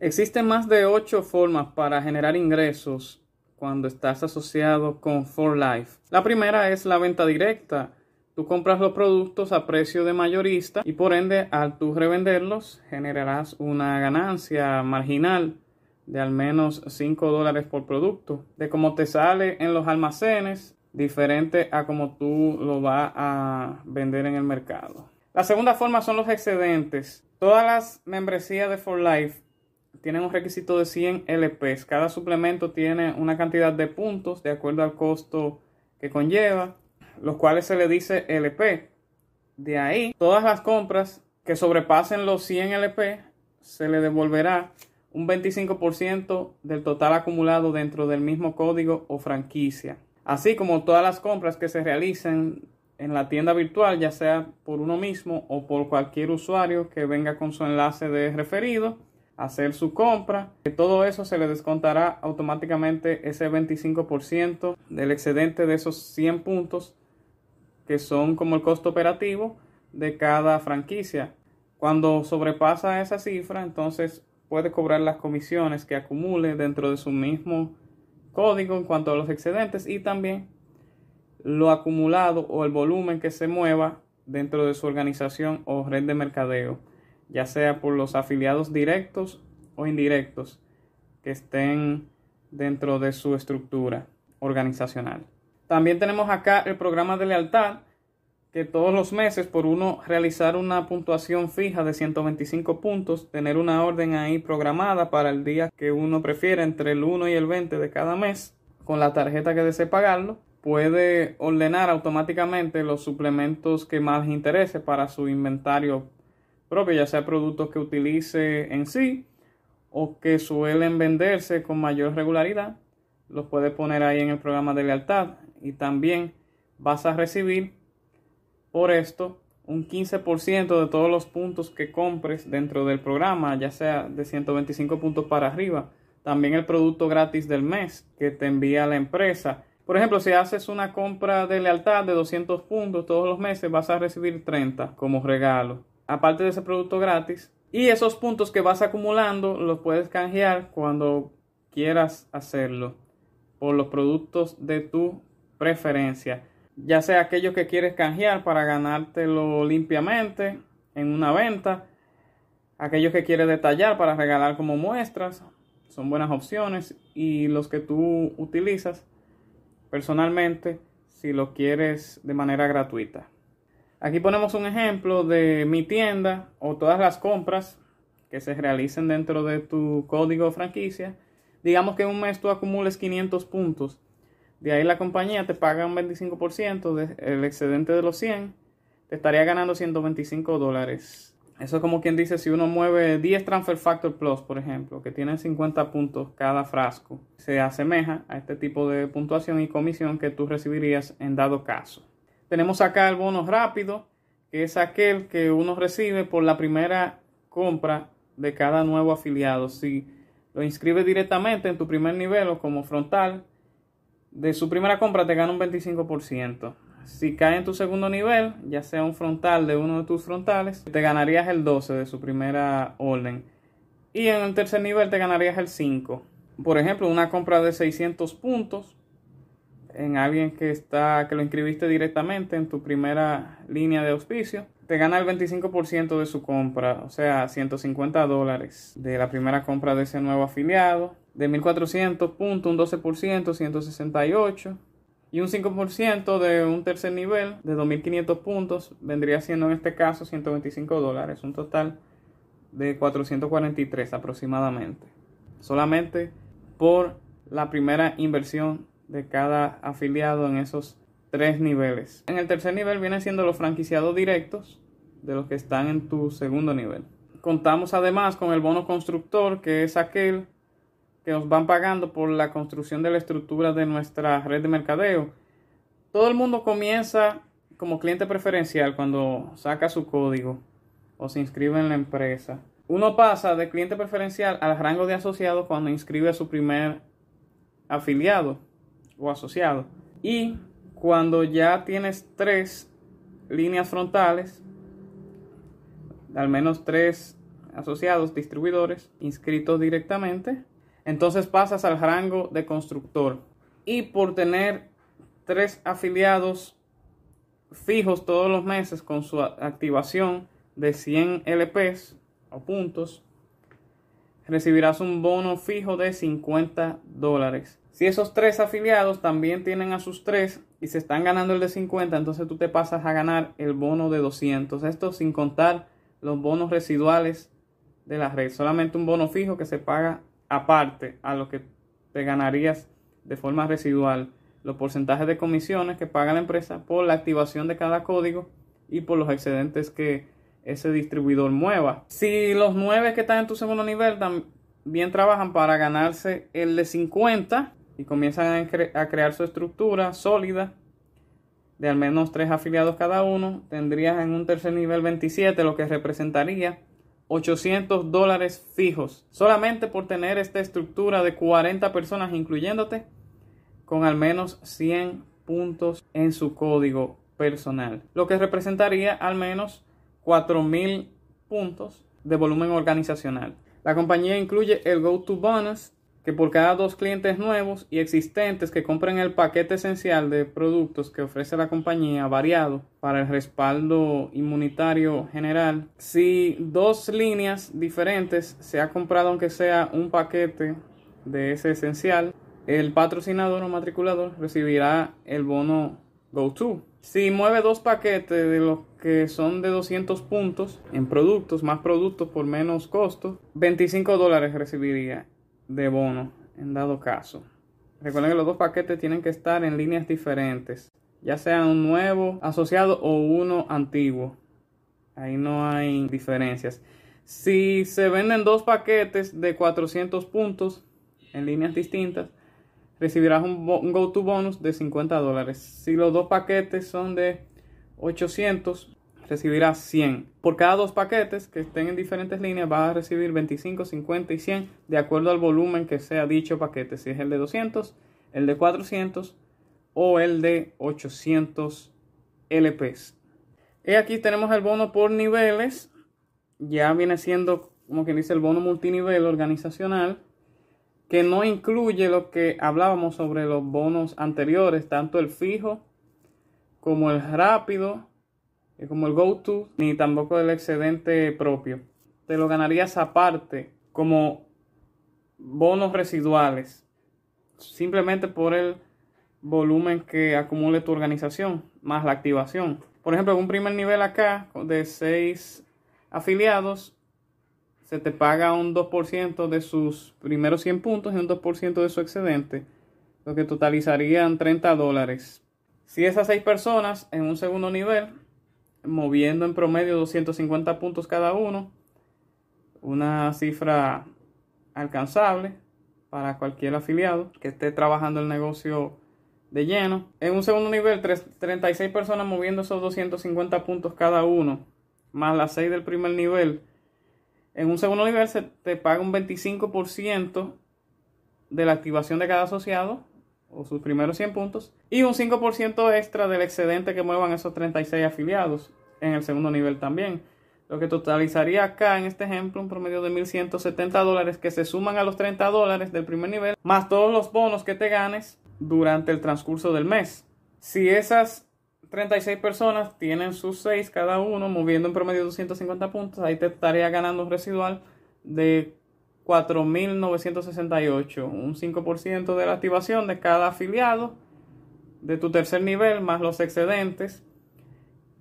Existen más de 8 formas para generar ingresos cuando estás asociado con For Life. La primera es la venta directa. Tú compras los productos a precio de mayorista y por ende al tú revenderlos generarás una ganancia marginal de al menos 5 dólares por producto. De cómo te sale en los almacenes, diferente a como tú lo vas a vender en el mercado. La segunda forma son los excedentes. Todas las membresías de For Life tienen un requisito de 100 LPs. Cada suplemento tiene una cantidad de puntos de acuerdo al costo que conlleva, los cuales se le dice LP. De ahí, todas las compras que sobrepasen los 100 LP se le devolverá un 25% del total acumulado dentro del mismo código o franquicia. Así como todas las compras que se realicen en la tienda virtual, ya sea por uno mismo o por cualquier usuario que venga con su enlace de referido, hacer su compra. De todo eso se le descontará automáticamente ese 25% del excedente de esos 100 puntos que son como el costo operativo de cada franquicia. Cuando sobrepasa esa cifra, entonces puede cobrar las comisiones que acumule dentro de su mismo código en cuanto a los excedentes y también lo acumulado o el volumen que se mueva dentro de su organización o red de mercadeo ya sea por los afiliados directos o indirectos que estén dentro de su estructura organizacional. También tenemos acá el programa de lealtad, que todos los meses por uno realizar una puntuación fija de 125 puntos, tener una orden ahí programada para el día que uno prefiera entre el 1 y el 20 de cada mes, con la tarjeta que desee pagarlo, puede ordenar automáticamente los suplementos que más interese para su inventario propio, ya sea productos que utilice en sí o que suelen venderse con mayor regularidad, los puedes poner ahí en el programa de lealtad y también vas a recibir por esto un 15% de todos los puntos que compres dentro del programa, ya sea de 125 puntos para arriba. También el producto gratis del mes que te envía la empresa. Por ejemplo, si haces una compra de lealtad de 200 puntos todos los meses, vas a recibir 30 como regalo aparte de ese producto gratis. Y esos puntos que vas acumulando los puedes canjear cuando quieras hacerlo por los productos de tu preferencia. Ya sea aquellos que quieres canjear para ganártelo limpiamente en una venta. Aquellos que quieres detallar para regalar como muestras. Son buenas opciones. Y los que tú utilizas personalmente si lo quieres de manera gratuita. Aquí ponemos un ejemplo de mi tienda o todas las compras que se realicen dentro de tu código franquicia. Digamos que en un mes tú acumules 500 puntos. De ahí la compañía te paga un 25% del excedente de los 100. Te estaría ganando 125 dólares. Eso es como quien dice si uno mueve 10 Transfer Factor Plus, por ejemplo, que tienen 50 puntos cada frasco. Se asemeja a este tipo de puntuación y comisión que tú recibirías en dado caso. Tenemos acá el bono rápido, que es aquel que uno recibe por la primera compra de cada nuevo afiliado. Si lo inscribes directamente en tu primer nivel o como frontal, de su primera compra te gana un 25%. Si cae en tu segundo nivel, ya sea un frontal de uno de tus frontales, te ganarías el 12 de su primera orden. Y en el tercer nivel te ganarías el 5. Por ejemplo, una compra de 600 puntos en alguien que está que lo inscribiste directamente en tu primera línea de auspicio, te gana el 25% de su compra, o sea, 150 dólares de la primera compra de ese nuevo afiliado. De 1400 puntos, un 12%, 168. Y un 5% de un tercer nivel de 2500 puntos vendría siendo en este caso 125 dólares, un total de 443 aproximadamente. Solamente por la primera inversión de cada afiliado en esos tres niveles. En el tercer nivel vienen siendo los franquiciados directos de los que están en tu segundo nivel. Contamos además con el bono constructor, que es aquel que nos van pagando por la construcción de la estructura de nuestra red de mercadeo. Todo el mundo comienza como cliente preferencial cuando saca su código o se inscribe en la empresa. Uno pasa de cliente preferencial al rango de asociado cuando inscribe a su primer afiliado o asociado. Y cuando ya tienes tres líneas frontales, al menos tres asociados distribuidores inscritos directamente, entonces pasas al rango de constructor. Y por tener tres afiliados fijos todos los meses con su activación de 100 LPs o puntos, recibirás un bono fijo de 50 dólares. Si esos tres afiliados también tienen a sus tres y se están ganando el de 50, entonces tú te pasas a ganar el bono de 200. Esto sin contar los bonos residuales de la red. Solamente un bono fijo que se paga aparte a lo que te ganarías de forma residual. Los porcentajes de comisiones que paga la empresa por la activación de cada código y por los excedentes que ese distribuidor mueva. Si los nueve que están en tu segundo nivel también trabajan para ganarse el de 50 y comienzan a, crear su estructura sólida de al menos tres afiliados cada uno, tendrías en un tercer nivel 27, lo que representaría 800 dólares fijos, solamente por tener esta estructura de 40 personas, incluyéndote, con al menos 100 puntos en su código personal, lo que representaría al menos 4.000 puntos de volumen organizacional. La compañía incluye el Go-To Bonus, que por cada dos clientes nuevos y existentes que compren el paquete esencial de productos que ofrece la compañía variado para el respaldo inmunitario general, si dos líneas diferentes se ha comprado aunque sea un paquete de ese esencial, el patrocinador o matriculador recibirá el bono Go-To. Si mueve dos paquetes de los que son de 200 puntos en productos, más productos por menos costo, 25 dólares recibiría de bono en dado caso. Recuerden que los dos paquetes tienen que estar en líneas diferentes, ya sea un nuevo asociado o uno antiguo. Ahí no hay diferencias. Si se venden dos paquetes de 400 puntos en líneas distintas, recibirás un, go-to bonus de 50 dólares. Si los dos paquetes son de 800, recibirás 100. Por cada dos paquetes que estén en diferentes líneas, vas a recibir 25, 50 y 100 de acuerdo al volumen que sea dicho paquete. Si es el de 200, el de 400 o el de 800 LPs. Y aquí tenemos el bono por niveles. Ya viene siendo, como quien dice, el bono multinivel organizacional que no incluye lo que hablábamos sobre los bonos anteriores, tanto el fijo como el rápido, como el go-to, ni tampoco el excedente propio. Te lo ganarías aparte como bonos residuales, simplemente por el volumen que acumule tu organización, más la activación. Por ejemplo, en un primer nivel acá de 6 afiliados, se te paga un 2% de sus primeros 100 puntos y un 2% de su excedente, lo que totalizarían 30 dólares. Si esas 6 personas en un segundo nivel, moviendo en promedio 250 puntos cada uno, una cifra alcanzable para cualquier afiliado que esté trabajando el negocio de lleno. En un segundo nivel, 36 personas moviendo esos 250 puntos cada uno, más las 6 del primer nivel, en un segundo nivel se te paga un 25% de la activación de cada asociado o sus primeros 100 puntos y un 5% extra del excedente que muevan esos 36 afiliados en el segundo nivel también. Lo que totalizaría acá en este ejemplo un promedio de 1.170 dólares que se suman a los 30 dólares del primer nivel más todos los bonos que te ganes durante el transcurso del mes. Si esas 36 personas tienen sus 6 cada uno, moviendo en promedio 250 puntos, ahí te estaría ganando un residual de 4.968, un 5% de la activación de cada afiliado de tu tercer nivel más los excedentes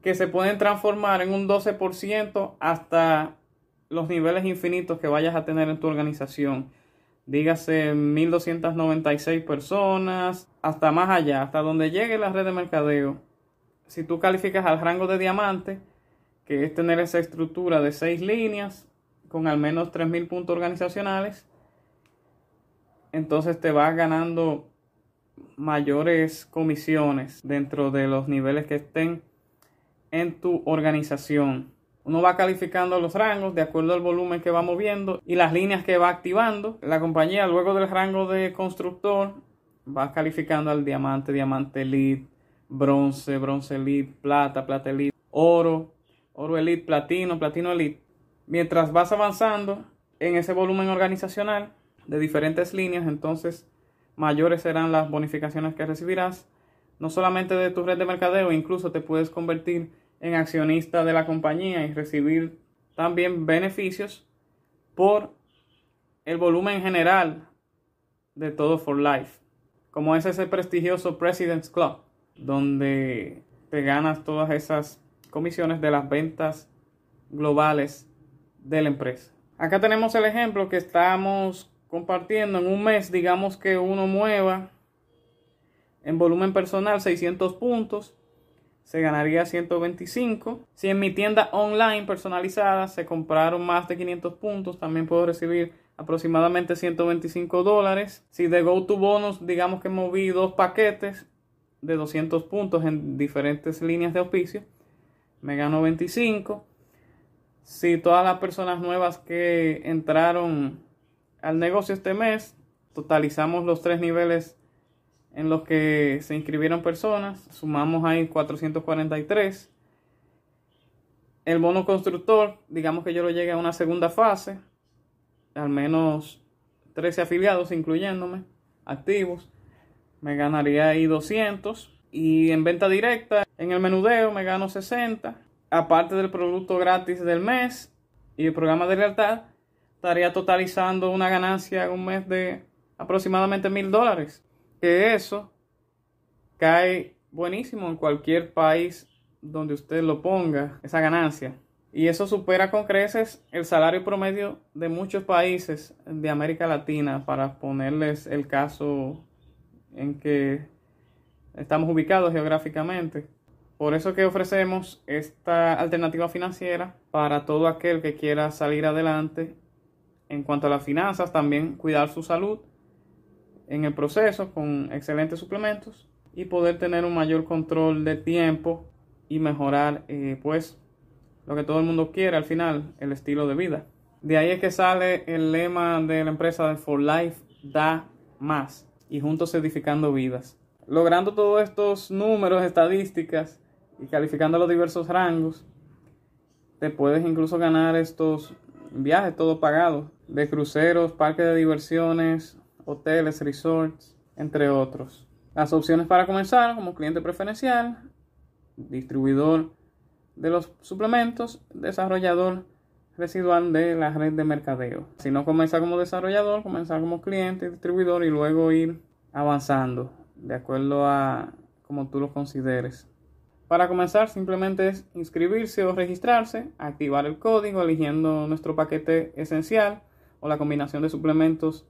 que se pueden transformar en un 12% hasta los niveles infinitos que vayas a tener en tu organización. Dígase 1296 personas, hasta más allá, hasta donde llegue la red de mercadeo. Si tú calificas al rango de diamante, que es tener esa estructura de 6 líneas con al menos 3000 puntos organizacionales, entonces te vas ganando mayores comisiones dentro de los niveles que estén en tu organización. Uno va calificando los rangos de acuerdo al volumen que va moviendo y las líneas que va activando. La compañía luego del rango de constructor va calificando al diamante, diamante elite, bronce, bronce elite, plata, plata elite, oro, oro elite, platino, platino elite. Mientras vas avanzando en ese volumen organizacional de diferentes líneas, entonces mayores serán las bonificaciones que recibirás, no solamente de tu red de mercadeo, incluso te puedes convertir en accionista de la compañía y recibir también beneficios por el volumen general de todo for life, como es ese prestigioso President's Club, donde te ganas todas esas comisiones de las ventas globales de la empresa. Acá tenemos el ejemplo que estamos compartiendo en un mes, digamos que uno mueva en volumen personal 600 puntos, se ganaría 125. Si en mi tienda online personalizada se compraron más de 500 puntos, también puedo recibir aproximadamente 125 dólares. Si de Go to Bonus, digamos que moví dos paquetes de 200 puntos en diferentes líneas de auspicio, me gano 25. Si todas las personas nuevas que entraron al negocio este mes, totalizamos los tres niveles en los que se inscribieron personas, sumamos ahí 443. El bono constructor, digamos que yo lo llegué a una segunda fase, al menos 13 afiliados, incluyéndome, activos, me ganaría ahí 200. Y en venta directa, en el menudeo me gano 60. Aparte del producto gratis del mes y el programa de lealtad, estaría totalizando una ganancia en un mes de aproximadamente mil dólares. Que eso cae buenísimo en cualquier país donde usted lo ponga, esa ganancia. Y eso supera con creces el salario promedio de muchos países de América Latina, para ponerles el caso en que estamos ubicados geográficamente. Por eso que ofrecemos esta alternativa financiera para todo aquel que quiera salir adelante en cuanto a las finanzas, también cuidar su salud en el proceso con excelentes suplementos y poder tener un mayor control de tiempo y mejorar eh, pues lo que todo el mundo quiere al final, el estilo de vida. De ahí es que sale el lema de la empresa de For Life, da más y juntos edificando vidas. Logrando todos estos números, estadísticas y calificando los diversos rangos, te puedes incluso ganar estos viajes todo pagado de cruceros, parques de diversiones, hoteles, resorts, entre otros. Las opciones para comenzar como cliente preferencial, distribuidor de los suplementos, desarrollador residual de la red de mercadeo. Si no comienza como desarrollador, comenzar como cliente, distribuidor y luego ir avanzando de acuerdo a como tú lo consideres. Para comenzar simplemente es inscribirse o registrarse, activar el código eligiendo nuestro paquete esencial o la combinación de suplementos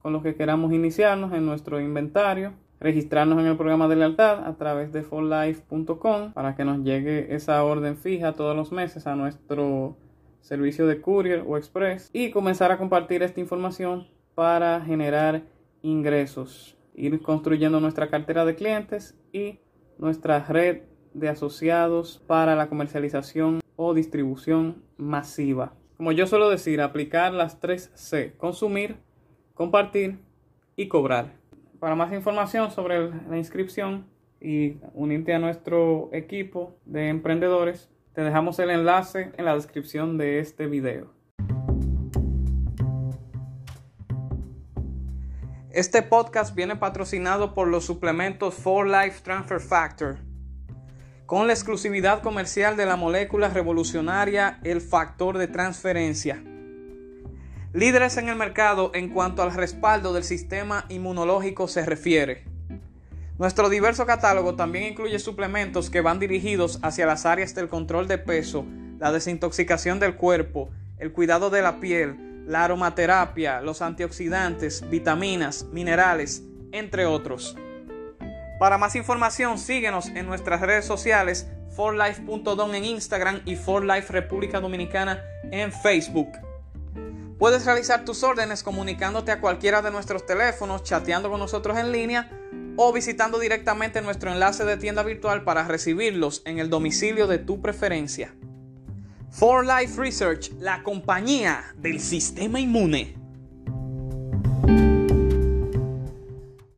con los que queramos iniciarnos en nuestro inventario, registrarnos en el programa de lealtad a través de forlife.com para que nos llegue esa orden fija todos los meses a nuestro servicio de courier o express y comenzar a compartir esta información para generar ingresos, ir construyendo nuestra cartera de clientes y nuestra red de asociados para la comercialización o distribución masiva. Como yo suelo decir, aplicar las tres C, consumir, compartir y cobrar. Para más información sobre la inscripción y unirte a nuestro equipo de emprendedores, te dejamos el enlace en la descripción de este video. Este podcast viene patrocinado por los suplementos For Life Transfer Factor, con la exclusividad comercial de la molécula revolucionaria el factor de transferencia. Líderes en el mercado en cuanto al respaldo del sistema inmunológico se refiere. Nuestro diverso catálogo también incluye suplementos que van dirigidos hacia las áreas del control de peso, la desintoxicación del cuerpo, el cuidado de la piel, la aromaterapia, los antioxidantes, vitaminas, minerales, entre otros. Para más información, síguenos en nuestras redes sociales, forlife.don en Instagram y forlife República Dominicana en Facebook. Puedes realizar tus órdenes comunicándote a cualquiera de nuestros teléfonos, chateando con nosotros en línea o visitando directamente nuestro enlace de tienda virtual para recibirlos en el domicilio de tu preferencia. For Life Research, la compañía del sistema inmune.